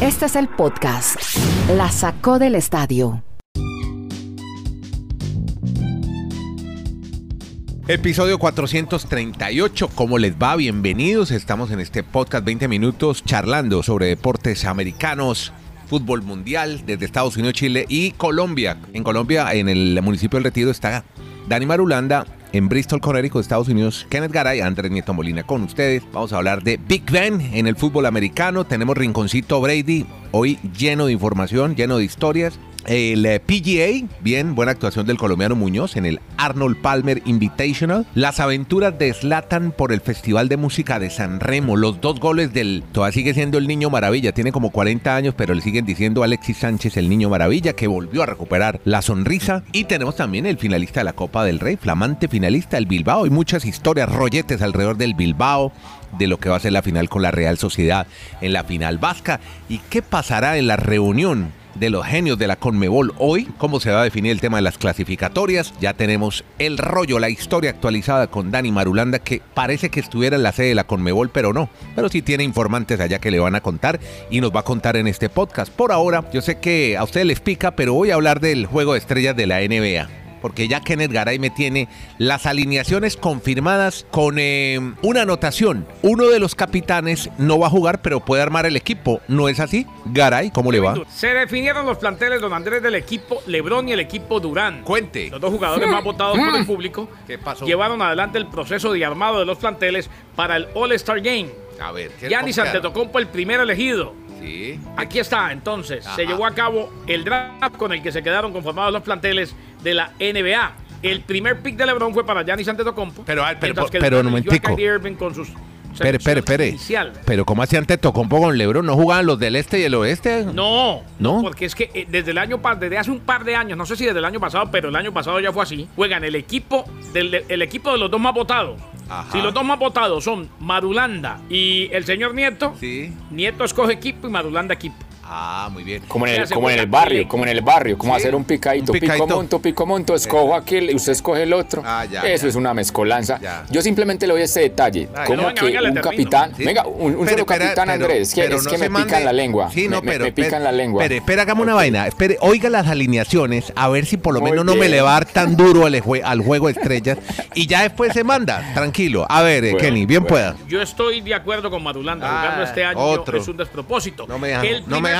Este es el podcast. La sacó del estadio. Episodio 438, ¿cómo les va? Bienvenidos, estamos en este podcast 20 minutos charlando sobre deportes americanos, fútbol mundial desde Estados Unidos, Chile y Colombia. En Colombia, en el municipio del Retiro está Dani Marulanda, en Bristol, Connecticut, Estados Unidos, Kenneth Garay, Andrés Nieto Molina con ustedes. Vamos a hablar de Big Ben en el fútbol americano. Tenemos Rinconcito Brady, hoy lleno de información, lleno de historias. El eh, PGA, bien, buena actuación del colombiano Muñoz en el Arnold Palmer Invitational. Las aventuras de Slatan por el Festival de Música de San Remo. Los dos goles del. Todavía sigue siendo el niño maravilla. Tiene como 40 años, pero le siguen diciendo Alexis Sánchez el niño maravilla, que volvió a recuperar la sonrisa. Y tenemos también el finalista de la Copa del Rey, flamante finalista, el Bilbao. Y muchas historias, rolletes alrededor del Bilbao de lo que va a ser la final con la Real Sociedad en la final vasca y qué pasará en la reunión de los genios de la Conmebol hoy, cómo se va a definir el tema de las clasificatorias. Ya tenemos el rollo, la historia actualizada con Dani Marulanda, que parece que estuviera en la sede de la Conmebol, pero no. Pero sí tiene informantes allá que le van a contar y nos va a contar en este podcast. Por ahora, yo sé que a ustedes les pica, pero voy a hablar del juego de estrellas de la NBA porque ya Kenneth Garay me tiene las alineaciones confirmadas con eh, una anotación. Uno de los capitanes no va a jugar, pero puede armar el equipo. ¿No es así? Garay, ¿cómo le va? Se definieron los planteles, don Andrés, del equipo Lebron y el equipo Durán. Cuente. Los dos jugadores más votados por el público ¿Qué pasó? llevaron adelante el proceso de armado de los planteles para el All-Star Game. A ver, ¿qué Giannis? Antetokounmpo el primer elegido. Sí. Aquí está, entonces, Ajá. se llevó a cabo el draft con el que se quedaron conformados los planteles de la NBA. El primer pick de LeBron fue para Giannis Antetokounmpo. Pero, pero, pero, eligió a momentico. Irving con sus espere, espere. inicial. Pero ¿cómo hacía antes Tocompo con Lebron? ¿No jugaban los del este y el oeste? No, ¿No? porque es que eh, desde el año desde hace un par de años, no sé si desde el año pasado, pero el año pasado ya fue así. Juegan el equipo del el equipo de los dos más votados. Ajá. Si los dos más votados son Marulanda y el señor Nieto, Sí. Nieto escoge equipo y Marulanda equipo. Ah, muy bien. Como en, el, se como en juega el barrio, como en el barrio, como Sí, hacer un picadito, un picadito. pico monto, pico monto, escojo aquel y usted escoge el otro. Ah, ya, Eso ya. es una mezcolanza. Ya. Yo simplemente le doy este detalle, como no, venga, que venga, un capitán, Sí. venga, un, un Pero, solo capitán pero- Andrés, que pero es no que me mande- pican la lengua, Sí, no, me, pero me pican espere, la lengua. Espere, espera, hagamos una vaina. Espere, oiga las alineaciones, a ver si por lo menos no me le va a dar tan duro al, jue- al juego de estrellas. Y ya después se manda, tranquilo. A ver, eh, Bueno, Kenny, bien bueno. pueda. Yo estoy de acuerdo con Marulanda. Ah, Jugando este año otro. es un despropósito. No me no me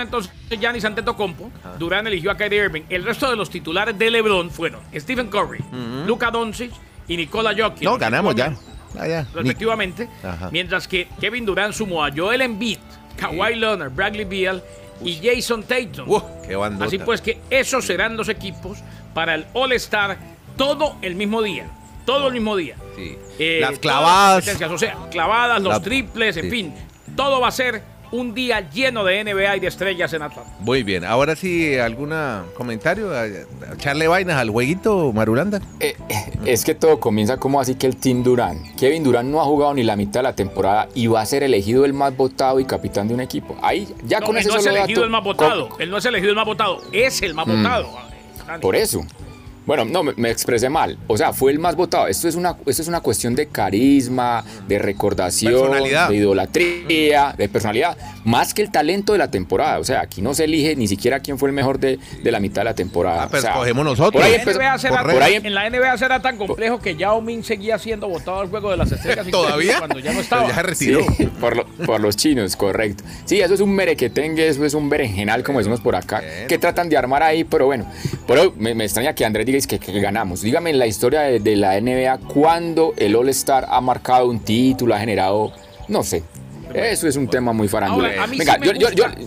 entonces, Giannis Antetokounmpo. Durán eligió a Kyrie Irving. El resto de los titulares de LeBron fueron Stephen Curry, Luka Doncic y Nikola Jokic. No, ganamos ya. respectivamente, Ah, ya. Ni- Respectivamente. Ajá. Mientras que Kevin Durant sumó a Joel Embiid, Kawhi Leonard, Bradley Beal y Jason Tatum. Uh, qué. Así pues que esos serán los equipos para el All-Star todo el mismo día. Todo el mismo día. Sí. Eh, Las clavadas. O sea, clavadas, los La- triples, en sí. fin. Todo va a ser un día lleno de NBA y de estrellas en Atlanta. Muy bien. Ahora sí, ¿algún comentario? ¿A- a ¿Echarle vainas al jueguito, Marulanda? Eh, eh, es que todo comienza como así que el Team Durán. Kevin Durán no ha jugado ni la mitad de la temporada y va a ser elegido el más votado y capitán de un equipo. Ahí ya No, con él ese no es elegido dato, el más votado. Él no es elegido el más votado. Es el más votado. Dani. Por eso. Bueno, no, me, me expresé mal. O sea, fue el más votado. Esto es una, esto es una cuestión de carisma, de recordación, de idolatría, de personalidad, más que el talento de la temporada. O sea, aquí no se elige ni siquiera quién fue el mejor de, de la mitad de la temporada. Ah, pero O sea, escogemos nosotros. Por ahí En la empezó- NBA será- por ahí en la NBA será tan complejo que Yao Ming seguía siendo votado al juego de las estrellas ¿Todavía? cuando ya no Pero estaba. ya se retiró. Sí, por, lo- por los chinos, correcto. Sí, eso es un merequetengue, eso es un berenjenal, como decimos por acá, Bien. que tratan de armar ahí, pero bueno. Pero me, me extraña que Andrés diga que, que ganamos. Dígame en la historia de, de la NBA, ¿cuándo el All-Star ha marcado un título, ha generado, no sé. Eso es un tema muy farandulero. Ahora, a mí Venga, sí me yo, yo, yo- gusta.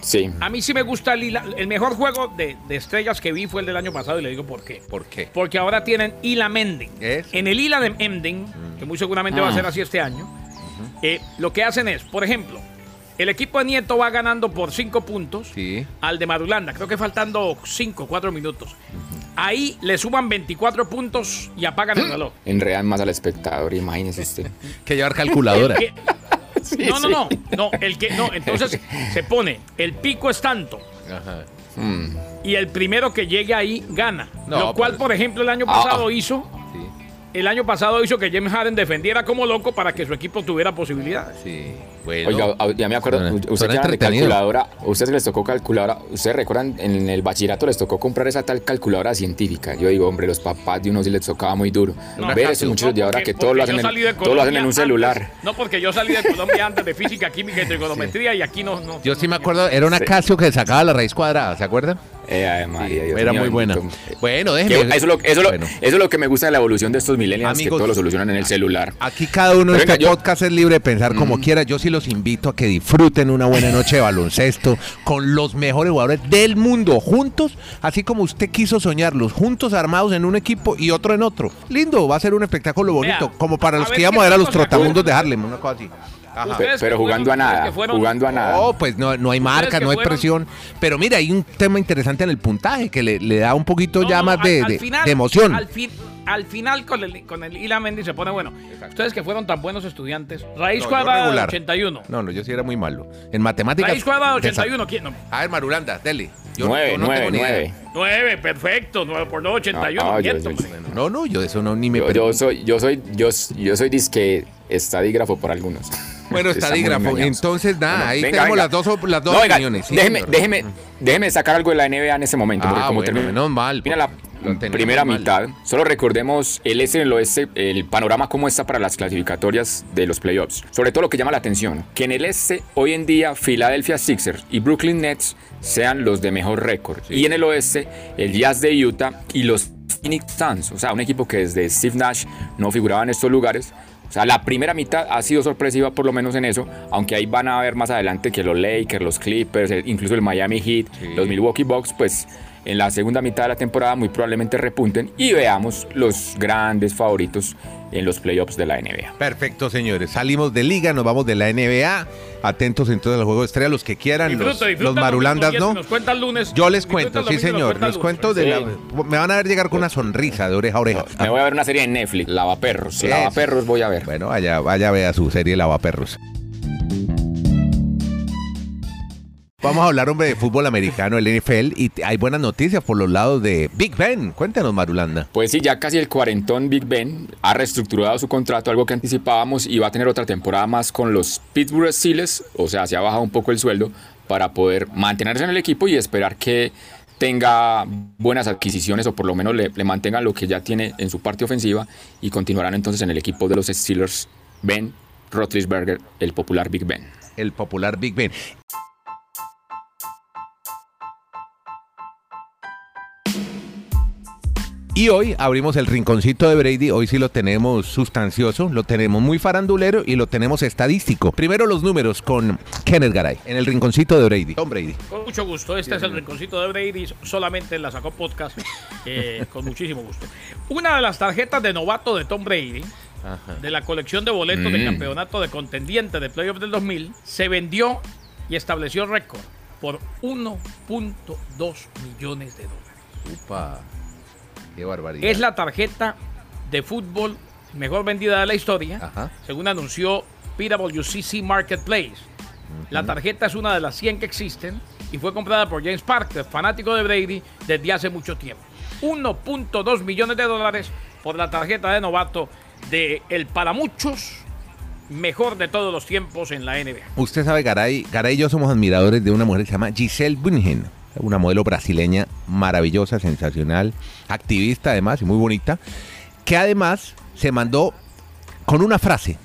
sí. A mí sí me gusta el, hila- el mejor juego de, de estrellas que vi fue el del año pasado y le digo por qué. ¿Por qué? Porque ahora tienen Ila Mending. En el Ila de Mending, que muy seguramente va a ser así este año, eh, lo que hacen es, por ejemplo, el equipo de Nieto va ganando por 5 puntos Sí. al de Marulanda, creo que faltando 5, 4 minutos. Ahí le suman 24 puntos y apagan el reloj. Enredan más al espectador, imagínese usted. Que llevar calculadora. Que- no, no, no, no, el que no, entonces se pone el pico es tanto Ajá. y el primero que llegue ahí gana. No, lo cual, pues- por ejemplo, el año Ah, pasado ah. hizo. El año pasado hizo que James Harden defendiera como loco para que su equipo tuviera posibilidades. Sí, bueno. Oiga, ya me acuerdo, Suena- ustedes de calculadora, ustedes les tocó calculadora, ustedes recuerdan, en el bachillerato les tocó comprar esa tal calculadora científica. Yo digo, hombre, los papás de unos sí les tocaba muy duro. No, Ver esos muchachos de ahora que todo lo, hacen en, salí de todo lo hacen en un celular. antes- no, porque yo salí de Colombia antes de física, química y trigonometría y aquí no. no Yo sí me acuerdo, era una Sí. Casio que sacaba la raíz cuadrada, ¿se acuerdan? Eh, ay, María, Dios era mío, muy buena. Bueno, Que déjeme. eso, es lo, eso, es lo- Bueno, eso es lo que me gusta de la evolución de estos millennials, Amigos, que todo lo solucionan en el celular. Aquí cada uno en este yo- podcast es libre de pensar como quiera. Yo sí los invito a que disfruten una buena noche de baloncesto con los mejores jugadores del mundo, juntos, así como usted quiso soñarlos, juntos armados en un equipo y otro en otro. Lindo, va a ser un espectáculo bonito, Vea, como para los que íbamos a ver a los trotamundos de Harlem, una cosa así. Que Pero jugando a nada, fueron- jugando a nada. No, pues no, no hay marca, no hay fueron- presión. Pero mira, hay un tema interesante en el puntaje que le, le da un poquito No, ya no, más de, al- al de- final- de emoción. Al, fin- al final con el, con el Ila Mendy se pone bueno. Ustedes que fueron tan buenos estudiantes. Raíz No, cuadrada de regular. 81. No, no, yo sí era muy malo. En matemáticas. Raíz cuadrada de desa- 81. ¿quién? No. A ver, Marulanda, dele. Yo- nueve, yo no nueve, tengo ni idea. nueve. 9, perfecto. 9 por 2, 81. No, no, yo- yo-. No, no, yo de eso no ni me Yo, yo soy, yo soy, yo, yo soy disque estadígrafo por algunos. Bueno, estadígrafo. Entonces, nada, Bueno, ahí venga, tenemos venga. las dos, las dos No, opiniones. sí, déjeme, déjeme, déjeme sacar algo de la NBA en ese momento. porque Ah, como bueno, menos mal. Mira la primera mal. mitad. Solo recordemos el este y el oeste, el panorama cómo está para las clasificatorias de los playoffs. Sobre todo lo que llama la atención, que en el este hoy en día Philadelphia Sixers y Brooklyn Nets sean los de mejor récord. Y en el oeste el Jazz de Utah y los Phoenix Suns, o sea, un equipo que desde Steve Nash no figuraba en estos lugares. O sea, la primera mitad ha sido sorpresiva por lo menos en eso, aunque ahí van a ver más adelante que los Lakers, los Clippers, eh, incluso el Miami Heat, los Milwaukee Bucks, pues en la segunda mitad de la temporada muy probablemente repunten y veamos los grandes favoritos en los playoffs de la NBA. Perfecto, señores. Salimos de liga, nos vamos de la NBA. Atentos entonces al juego de estrella, los que quieran, Disfruta, los, disfruta los marulandas, ¿no? Nos cuenta el lunes. Yo les cuento, sí, señor. lunes. cuento de la. Sí. Me van a ver llegar con una sonrisa de oreja a oreja. Me voy a ver una serie en Netflix, Lavaperros. Lavaperros voy a ver. Bueno, vaya, vaya, vea su serie Lavaperros. Vamos a hablar, hombre, de fútbol americano, el NFL, y hay buenas noticias por los lados de Big Ben. Cuéntanos, Marulanda. Pues sí, ya casi el cuarentón Big Ben ha reestructurado su contrato, algo que anticipábamos, y va a tener otra temporada más con los Pittsburgh Steelers, o sea, se ha bajado un poco el sueldo para poder mantenerse en el equipo y esperar que tenga buenas adquisiciones o por lo menos le, le mantengan lo que ya tiene en su parte ofensiva y continuarán entonces en el equipo de los Steelers Ben Roethlisberger, el popular Big Ben. El popular Big Ben. Y hoy abrimos el rinconcito de Brady. Hoy sí lo tenemos sustancioso, lo tenemos muy farandulero y lo tenemos estadístico. Primero los números con Kenneth Garay en el rinconcito de Brady. Tom Brady. Con mucho gusto. Este es el rinconcito de Brady. Solamente la sacó podcast. eh, con muchísimo gusto. Una de las tarjetas de novato de Tom Brady, de la colección de boletos del Mm. campeonato de contendiente de playoff del 2000, se vendió y estableció récord por 1.2 millones de dólares. Upa. Qué barbaridad. Es la tarjeta de fútbol mejor vendida de la historia, Ajá. según anunció PwCC Marketplace. La tarjeta es una de las 100 que existen y fue comprada por James Parker, fanático de Brady, desde hace mucho tiempo. 1.2 millones de dólares por la tarjeta de novato de el para muchos mejor de todos los tiempos en la NBA. Usted sabe, Garay, Garay y yo somos admiradores de una mujer que se llama Giselle una modelo brasileña maravillosa, sensacional, activista además y muy bonita, que además se mandó con una frase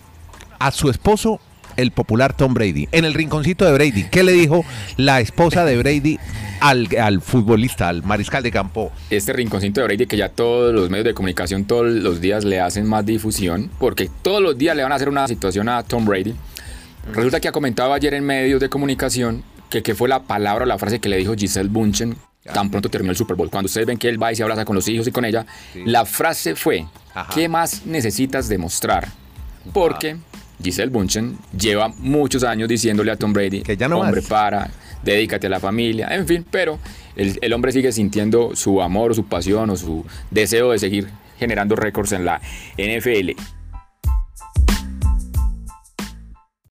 a su esposo, el popular Tom Brady, en el rinconcito de Brady. ¿Qué le dijo la esposa de Brady al, al futbolista, al mariscal de campo? este rinconcito de Brady que ya todos los medios de comunicación todos los días le hacen más difusión, porque todos los días le van a hacer una situación a Tom Brady. Resulta que ha comentado ayer en medios de comunicación que qué fue la palabra o la frase que le dijo Giselle Bunchen tan pronto terminó el Super Bowl. Cuando ustedes ven que él va y se abraza con los hijos y con ella, la frase fue, Ajá. ¿qué más necesitas demostrar? Porque Giselle Bunchen lleva muchos años diciéndole a Tom Brady, Que ya no hombre, más". para, dedícate a la familia, en fin, pero el, el hombre sigue sintiendo su amor o su pasión o su deseo de seguir generando récords en la NFL.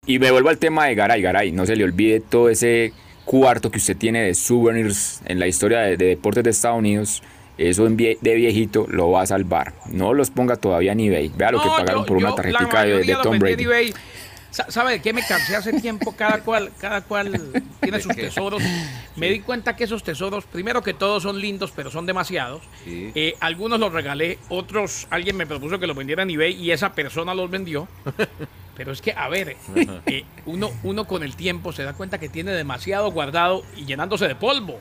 Y me vuelvo al tema de Garay, Garay, no se le olvide todo ese cuarto que usted tiene de souvenirs en la historia de, de deportes de Estados Unidos eso de viejito lo va a salvar. No los ponga todavía en eBay. Vea lo que pagaron yo- por una tarjetica de, de Tom Brady. ¿Sabe de qué me cansé hace tiempo? Cada cual, cada cual tiene sus tesoros. Me di cuenta que esos tesoros, primero que todos son lindos, pero son demasiados. Sí. Eh, algunos los regalé, otros alguien me propuso que los vendiera en eBay y esa persona los vendió. Pero es que, a ver, eh, uno, uno con el tiempo se da cuenta que tiene demasiado guardado y llenándose de polvo.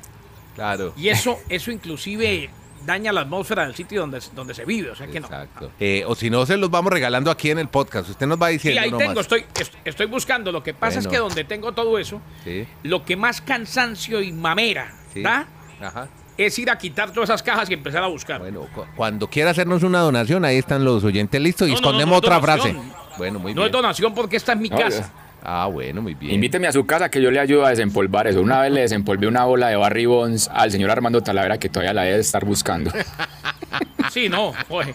Claro. Y eso, eso inclusive daña la atmósfera del sitio donde, donde se vive. O sea que no. Exacto. Eh, o si no, se los vamos regalando aquí en el podcast. Usted nos va Sí, diciendo ahí nomás. tengo, estoy, est- estoy buscando. Lo que pasa es que donde tengo todo eso, Sí, lo que más cansancio y mamera sí. da Ajá. es ir a quitar todas esas cajas y empezar a buscar. Bueno, cu- cuando quiera hacernos una donación, ahí están los oyentes listos y No, no, no, escondemos no es otra donación. frase. Bueno, muy no bien. es donación porque esta es mi No, casa. Ah, bueno, muy bien. Invíteme a su casa que yo le ayudo a desempolvar eso. Una vez le desempolvé una bola de Barry Bonds al señor Armando Talavera que todavía la debe estar buscando. Sí, no. oye.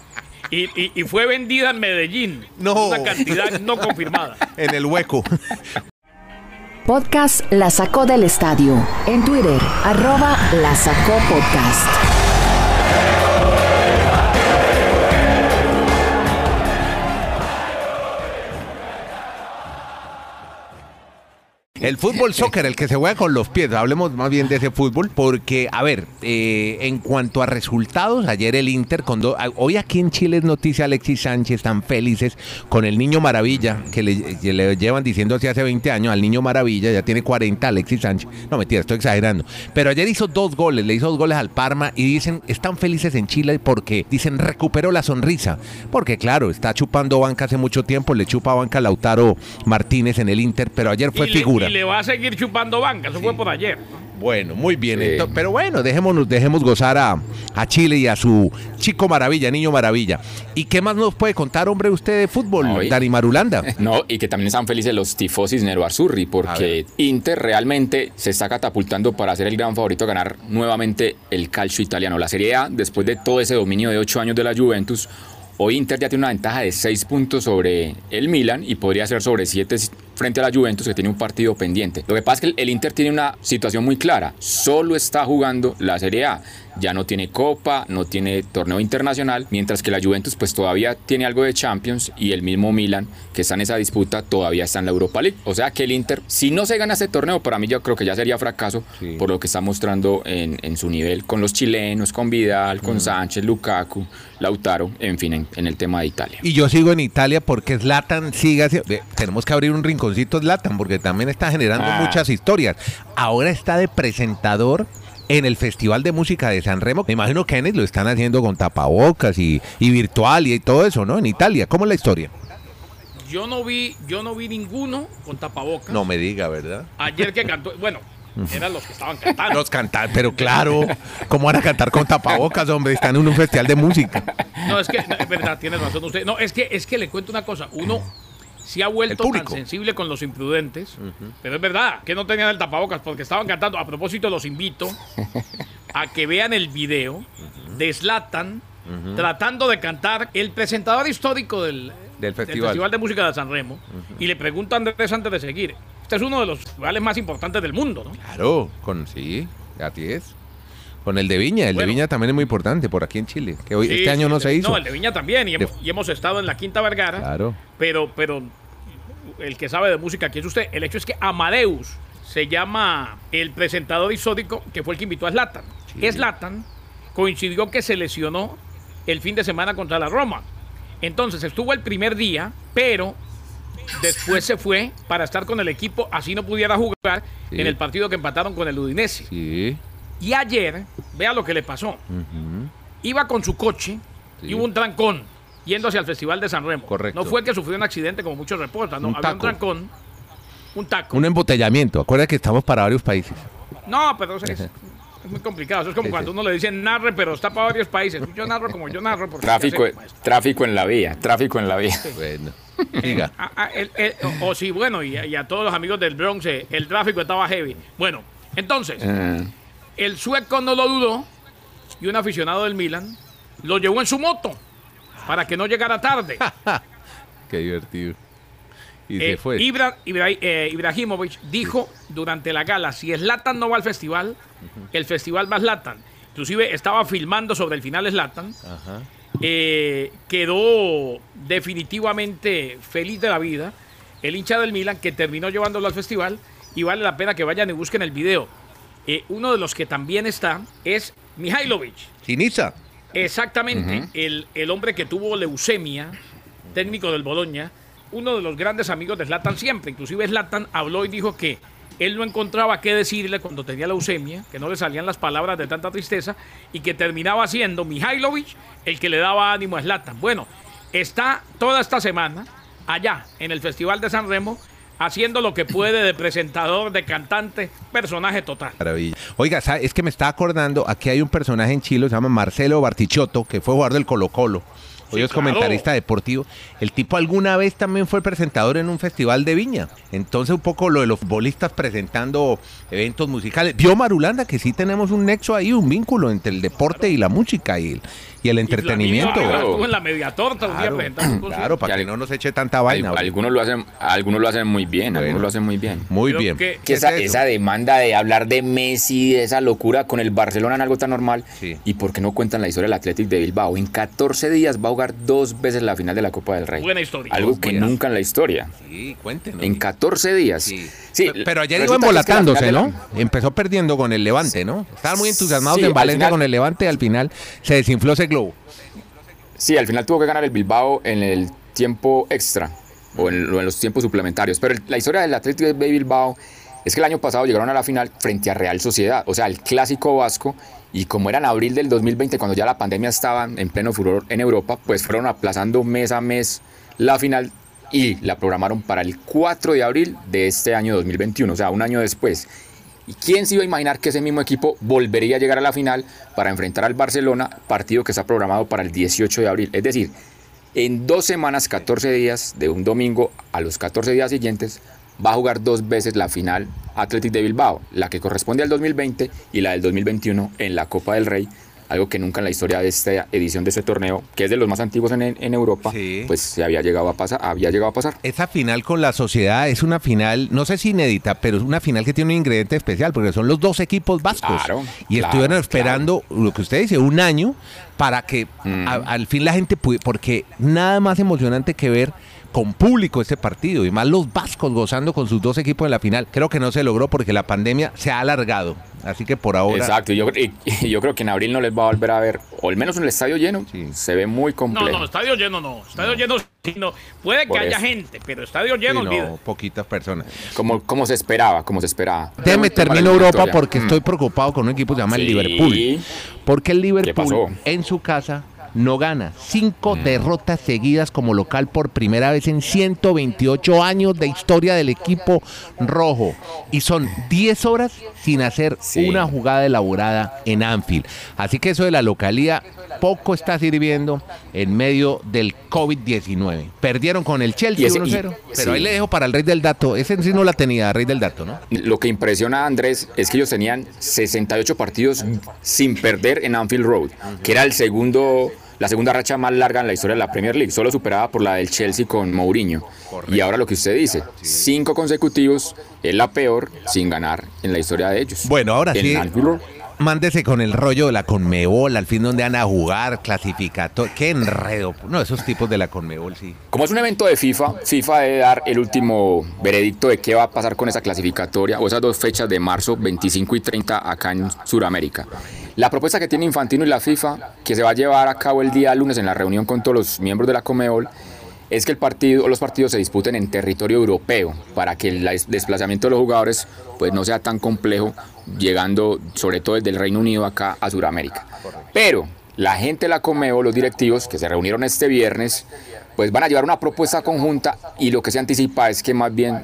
Y, y- y fue vendida en Medellín. No. Una cantidad no confirmada. En el hueco. Podcast La Sacó del Estadio. En Twitter, arroba La Sacó Podcast. El fútbol soccer, el que se juega con los pies. Hablemos más bien de ese fútbol, porque, a ver, eh, en cuanto a resultados, ayer el Inter con dos. Hoy aquí en Chile es noticia Alexis Sánchez, están felices con el niño Maravilla, que le, que le llevan diciendo así hace 20 años al niño Maravilla, ya tiene 40 Alexis Sánchez. No, mentira, estoy exagerando. Pero ayer hizo dos goles, le hizo dos goles al Parma y dicen, están felices en Chile porque, dicen, recuperó la sonrisa. Porque, claro, está chupando banca hace mucho tiempo, le chupa banca a Lautaro Martínez en el Inter, pero ayer fue y, figura. Le va a seguir chupando banca. Eso fue por ayer. Bueno, muy bien. Sí. pero bueno, dejémonos, dejemos gozar a, a Chile y a su chico maravilla, niño maravilla. ¿Y qué más nos puede contar, hombre, usted de fútbol, Ay. Dani Marulanda? No, y que también están felices los tifosis Nero Arzurri, porque Inter realmente se está catapultando para ser el gran favorito a ganar nuevamente el calcio italiano. La Serie A, después de todo ese dominio de ocho años de la Juventus, hoy Inter ya tiene una ventaja de seis puntos sobre el Milan y podría ser sobre siete frente a la Juventus que tiene un partido pendiente. Lo que pasa es que el Inter tiene una situación muy clara, solo está jugando la Serie A. Ya no tiene Copa, no tiene torneo internacional, mientras que la Juventus pues todavía tiene algo de Champions y el mismo Milan que está en esa disputa todavía está en la Europa League. O sea que el Inter, si no se gana este torneo, para mí yo creo que ya sería fracaso Sí. por lo que está mostrando en, en su nivel con los chilenos, con Vidal, con Sánchez, Lukaku, Lautaro, en fin, en, en el tema de Italia. Y yo sigo en Italia porque Zlatan sigue haciendo... de- Tenemos que abrir un rinconcito Zlatan porque también está generando Ah. muchas historias. Ahora está de presentador en el Festival de Música de San Remo. Me imagino que lo están haciendo con tapabocas y, y virtual y todo eso, ¿no? En Italia. ¿Cómo es la historia? Yo no vi, yo no vi ninguno con tapabocas. No me diga, ¿verdad? Ayer que cantó, bueno, eran los que estaban cantando. Los cantar, pero claro, ¿cómo van a cantar con tapabocas, hombre? Están en un festival de música. No, es que, es verdad, tiene razón usted. No, es que, es que le cuento una cosa. Uno se ha vuelto El tan sensible con los imprudentes, pero es verdad que no tenían el tapabocas porque estaban cantando. A propósito, los invito a que vean el video de Zlatan tratando de cantar el presentador histórico del, Del festival. de Música de San Remo y le pregunta a Andrés antes de seguir. Este es uno de los festivales más importantes del mundo, ¿no? Claro, con sí, así es. Con el de Viña, el Bueno. de Viña también es muy importante por aquí en Chile, que hoy Sí, este año sí, no se hizo. No, el de Viña también, y hemos, y hemos estado en la Quinta Vergara. Claro. Pero, pero el que sabe de música aquí es usted. El hecho es que Amadeus se llama el presentador histórico que fue el que invitó a Zlatan. Sí. Zlatan coincidió que se lesionó el fin de semana contra la Roma. Entonces estuvo el primer día, pero después se fue para estar con el equipo, así no pudiera jugar Sí. en el partido que empataron con el Udinese. Sí. Y ayer, vea lo que le pasó. Iba con su coche y hubo un trancón yendo hacia el Festival de San Remo. Correcto. No fue que sufrió un accidente como muchos reportan, no, Un había taco. un trancón, un taco. Un embotellamiento. Acuerda que estamos para varios países. No, pero es, muy complicado. Eso es como Sí, cuando sí. uno le dicen narre, pero está para varios países. Yo narro como yo narro. Porque Tráfico, tráfico en la vía, tráfico en la vía. Bueno, el- el- o, o sí, bueno, y, a- y a todos los amigos del Bronx, eh, el tráfico estaba heavy. Bueno, entonces, Ah, el sueco no lo dudó y un aficionado del Milan lo llevó en su moto para que no llegara tarde. Qué divertido. Y Eh, se fue. Ibra- Ibra- eh, Ibrahimovic dijo durante la gala, si Zlatan no va al festival, el festival va a Zlatan. inclusive estaba filmando sobre el final Slatan, eh, quedó definitivamente feliz de la vida. El hincha del Milan que terminó llevándolo al festival y vale la pena que vayan y busquen el video. Eh, uno de los que también está es Mihailovic. Sinisa. Exactamente, el, el hombre que tuvo leucemia, técnico del Boloña, uno de los grandes amigos de Zlatan siempre. Inclusive Zlatan habló y dijo que él no encontraba qué decirle cuando tenía leucemia, que no le salían las palabras de tanta tristeza y que terminaba siendo Mihailovic el que le daba ánimo a Zlatan. Bueno, está toda esta semana allá en el Festival de San Remo haciendo lo que puede de presentador, de cantante, personaje total. Maravilla. Oiga, es que me está acordando, aquí hay un personaje en Chile, se llama Marcelo Bartichotto, que fue jugador del Colo Colo. Hoy es comentarista deportivo. El tipo alguna vez también fue presentador en un festival de viña. Entonces, un poco lo de los bolistas presentando eventos musicales. Vio Marulanda que sí tenemos un nexo ahí, un vínculo entre el deporte y la música y el, y el entretenimiento. Claro, en la media torta claro, claro para que, no nos eche tanta vaina. algunos lo hacen, algunos lo hacen muy bien, algunos lo hacen muy bien. Muy bien. Que, esa, demanda de hablar de Messi, de esa locura con el Barcelona en algo tan normal. ¿Y por qué no cuentan la historia del Athletic de Bilbao? En 14 días va a jugar dos veces la final de la Copa del Rey. Buena historia. Algo que nunca en la historia. Sí, cuéntenos. En 14 días. Sí. pero ayer iba embolatándose, ¿no? Empezó perdiendo con el Levante, ¿no? Estaban muy entusiasmados en Valencia con el Levante y al final se desinfló ese globo. Sí, al final tuvo que ganar el Bilbao en el tiempo extra o en, los tiempos suplementarios. Pero la historia del Atlético de Bilbao es que el año pasado llegaron a la final frente a Real Sociedad, o sea, el clásico vasco. Y como era en abril del 2020, cuando ya la pandemia estaba en pleno furor en Europa, pues fueron aplazando mes a mes la final y la programaron para el 4 de abril de este año 2021, o sea, un año después. ¿Y quién se iba a imaginar que ese mismo equipo volvería a llegar a la final para enfrentar al Barcelona, partido que está programado para el 18 de abril? Es decir, en dos semanas, 14 días, de un domingo a los 14 días siguientes, va a jugar dos veces la final Athletic de Bilbao, la que corresponde al 2020 y la del 2021 en la Copa del Rey, algo que nunca en la historia de esta edición de este torneo, que es de los más antiguos en, en Europa, pues se había llegado a pasar, había llegado a pasar. Esa final con la sociedad es una final, no sé si inédita, pero es una final que tiene un ingrediente especial, porque son los dos equipos vascos. y estuvieron esperando lo que usted dice, un año para que mm. al fin la gente pudiera, porque nada más emocionante que ver con público este partido y más los vascos gozando con sus dos equipos en la final. Creo que no se logró porque la pandemia se ha alargado. Así que por ahora. Exacto, yo, yo creo que en abril no les va a volver a ver, o al menos en el estadio lleno, se ve muy complejo. No, no, estadio lleno no. Estadio lleno no. Puede que haya gente, pero estadio lleno, no, poquitas personas. Como, como se esperaba, como se esperaba. Déjeme termino Europa porque mm. estoy preocupado con un equipo que se llama el Liverpool. Porque el Liverpool en su casa no gana. Cinco mm. derrotas seguidas como local por primera vez en 128 años de historia del equipo rojo. Y son 10 horas sin hacer una jugada elaborada en Anfield. Así que eso de la localía poco está sirviendo en medio del COVID-19. Perdieron con el Chelsea 1-0. Pero ahí le dejo para el rey del dato. Ese sí no la tenía, rey del dato, ¿no? Lo que impresiona a Andrés es que ellos tenían 68 partidos sin perder en Anfield Road, que era el segundo la segunda racha más larga en la historia de la Premier League, solo superada por la del Chelsea con Mourinho. Y ahora lo que usted dice, cinco consecutivos es la peor sin ganar en la historia de ellos. Bueno, ahora sí. Mándese con el rollo de la Conmebol, al fin donde van a jugar, clasificator. Qué enredo. No, esos tipos de la Conmebol, sí. Como es un evento de FIFA, FIFA debe dar el último veredicto de qué va a pasar con esa clasificatoria o esas dos fechas de marzo 25 y 30 acá en Sudamérica. La propuesta que tiene Infantino y la FIFA, que se va a llevar a cabo el día lunes en la reunión con todos los miembros de la Comebol, es que el partido, los partidos se disputen en territorio europeo para que el desplazamiento de los jugadores pues, no sea tan complejo, llegando sobre todo desde el Reino Unido acá a Sudamérica. Pero la gente de la Comebol, los directivos que se reunieron este viernes, pues van a llevar una propuesta conjunta y lo que se anticipa es que más bien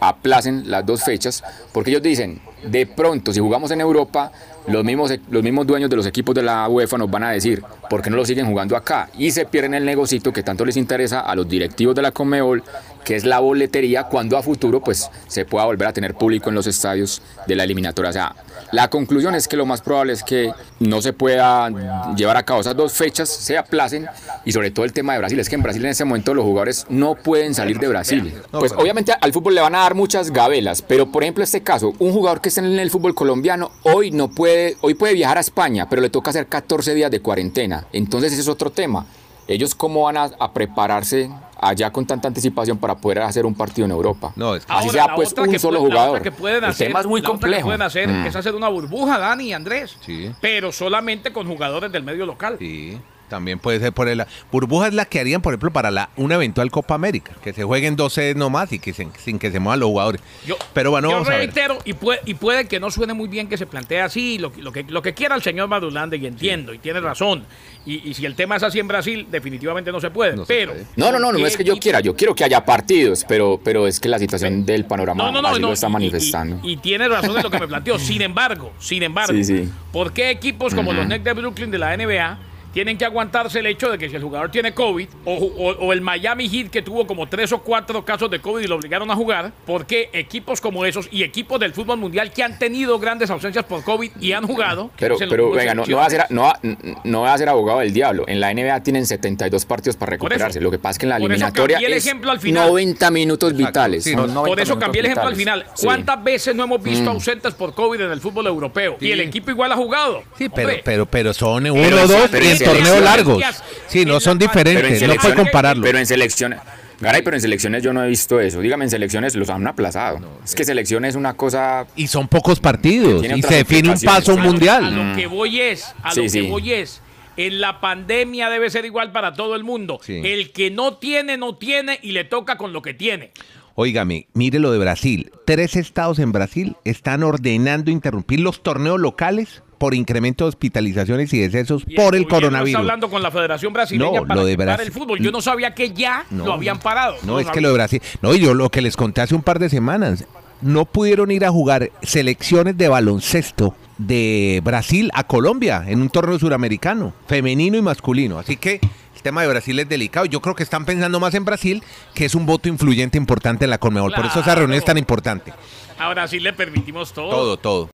aplacen las dos fechas, porque ellos dicen, de pronto, si jugamos en Europa, los mismos, los mismos dueños de los equipos de la UEFA nos van a decir, ¿por qué no lo siguen jugando acá? Y se pierden el negocito que tanto les interesa a los directivos de la Conmebol que es la boletería, cuando a futuro pues se pueda volver a tener público en los estadios de la eliminatoria. O sea, la conclusión es que lo más probable es que no se pueda llevar a cabo esas dos fechas, se aplacen y sobre todo el tema de Brasil, es que en Brasil en ese momento los jugadores no pueden salir de Brasil. Pues obviamente al fútbol le van a dar muchas gabelas, pero por ejemplo este caso, un jugador que en el fútbol colombiano hoy no puede, hoy puede viajar a España, pero le toca hacer 14 días de cuarentena. Entonces ese es otro tema. Ellos cómo van a prepararse allá con tanta anticipación para poder hacer un partido en Europa. No, es que Así sea pues un solo jugador. Que pueden hacer, el tema es muy complejo. Que pueden hacer Mm. es hacer una burbuja, Dani y Andrés. Sí. Pero solamente con jugadores del medio local. Sí, también puede ser por el... Burbuja es la que harían, por ejemplo, para la, una eventual Copa América, que se jueguen dos sedes nomás y que se- sin que se muevan los jugadores. Yo, Pero bueno, yo vamos a ver. reitero, y puede, y puede que no suene muy bien que se plantee así, lo, que- lo, que, lo que quiera el señor Madulande, y entiendo, y tiene razón. Y, y si el tema es así en Brasil, definitivamente no se puede. No se pero. puede. No, no, no, no ¿qué es que yo quiera, yo quiero que haya partidos, pero, pero es que la situación del panorama No, no, no, así no, lo está y- manifestando. Y, y tiene razón en lo que me planteó. Sin embargo, sin embargo, Sí, sí. ¿por qué equipos como los Nets de Brooklyn de la NBA tienen que aguantarse el hecho de que si el jugador tiene COVID, o, o- o el Miami Heat que tuvo como tres o cuatro casos de COVID y lo obligaron a jugar, ¿por qué equipos como esos y equipos del fútbol mundial que han tenido grandes ausencias por COVID y han jugado? Pero, pero venga, no, no va a ser, no, va- no va a ser abogado del diablo. En la NBA tienen 72 partidos para eso. recuperarse. Lo que pasa es que en la eliminatoria cambié el es ejemplo al final. 90 minutos Exacto. vitales. Sí, son no, 90 Por eso cambié el ejemplo al final. Sí. ¿Cuántas veces no hemos visto Mm. ausentes por COVID en el fútbol europeo? Sí. Y el equipo igual ha jugado. Sí, pero, Hombre, pero, pero son uno o dos pero torneos largos. Sí, no son diferentes, no puede compararlo. Pero en selecciones. Garay, pero en selecciones yo no he visto eso. Dígame, en selecciones los han aplazado. es que selecciones es una cosa. Y son pocos partidos y se define un paso A lo- A mundial. lo que voy es, a Sí, lo que sí. voy es, en la pandemia debe ser igual para todo el mundo. Sí. El que no tiene, no tiene y le toca con lo que tiene. Óigame, mire lo de Brasil. Tres estados en Brasil están ordenando interrumpir los torneos locales por incremento de hospitalizaciones y decesos Y por el coronavirus. Está hablando con la Federación Brasileña No, para lo de Brasil- el fútbol. Yo no sabía que ya No, lo habían parado. No, es que lo de Brasil. No, y yo lo que les conté hace un par de semanas. No pudieron ir a jugar selecciones de baloncesto de Brasil a Colombia en un torneo suramericano, femenino y masculino. Así que el tema de Brasil es delicado. Yo creo que están pensando más en Brasil, que es un voto influyente importante en la Conmebol. Por eso esa reunión es tan importante. Ahora sí le permitimos todo. Todo, todo.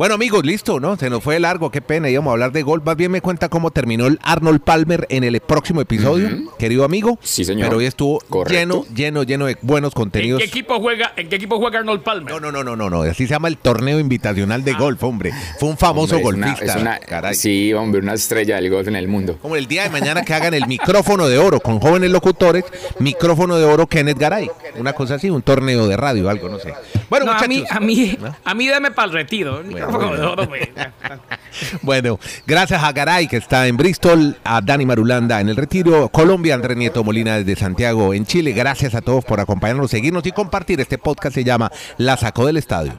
Bueno, amigos, listo, ¿no? Se nos fue largo, qué pena. Íbamos a hablar de gol. Más bien me cuenta cómo terminó el Arnold Palmer en el próximo episodio, querido amigo. Sí, señor. Pero hoy estuvo Correcto. lleno, lleno, lleno de buenos ¿En contenidos. qué equipo juega? ¿En qué equipo juega Arnold Palmer? No, no, no, no, no, no. Así se llama el torneo invitacional de golf, hombre. Fue un famoso Hombre, es una- golfista. es una- caray. sí, hombre, una estrella del golf en el mundo. Como el día de mañana que hagan el micrófono de oro con jóvenes locutores, micrófono de oro Kenneth Garay. Una cosa así, un torneo de radio, algo, no sé. Bueno, No, a mí, a mí, ¿No? a mí dame para el retiro. Bueno. Bueno, gracias a Garay que está en Bristol, a Dani Marulanda en el Retiro, Colombia, Andrés Nieto Molina desde Santiago en Chile. Gracias a todos por acompañarnos, seguirnos y compartir. Este podcast se llama La Sacó del Estadio.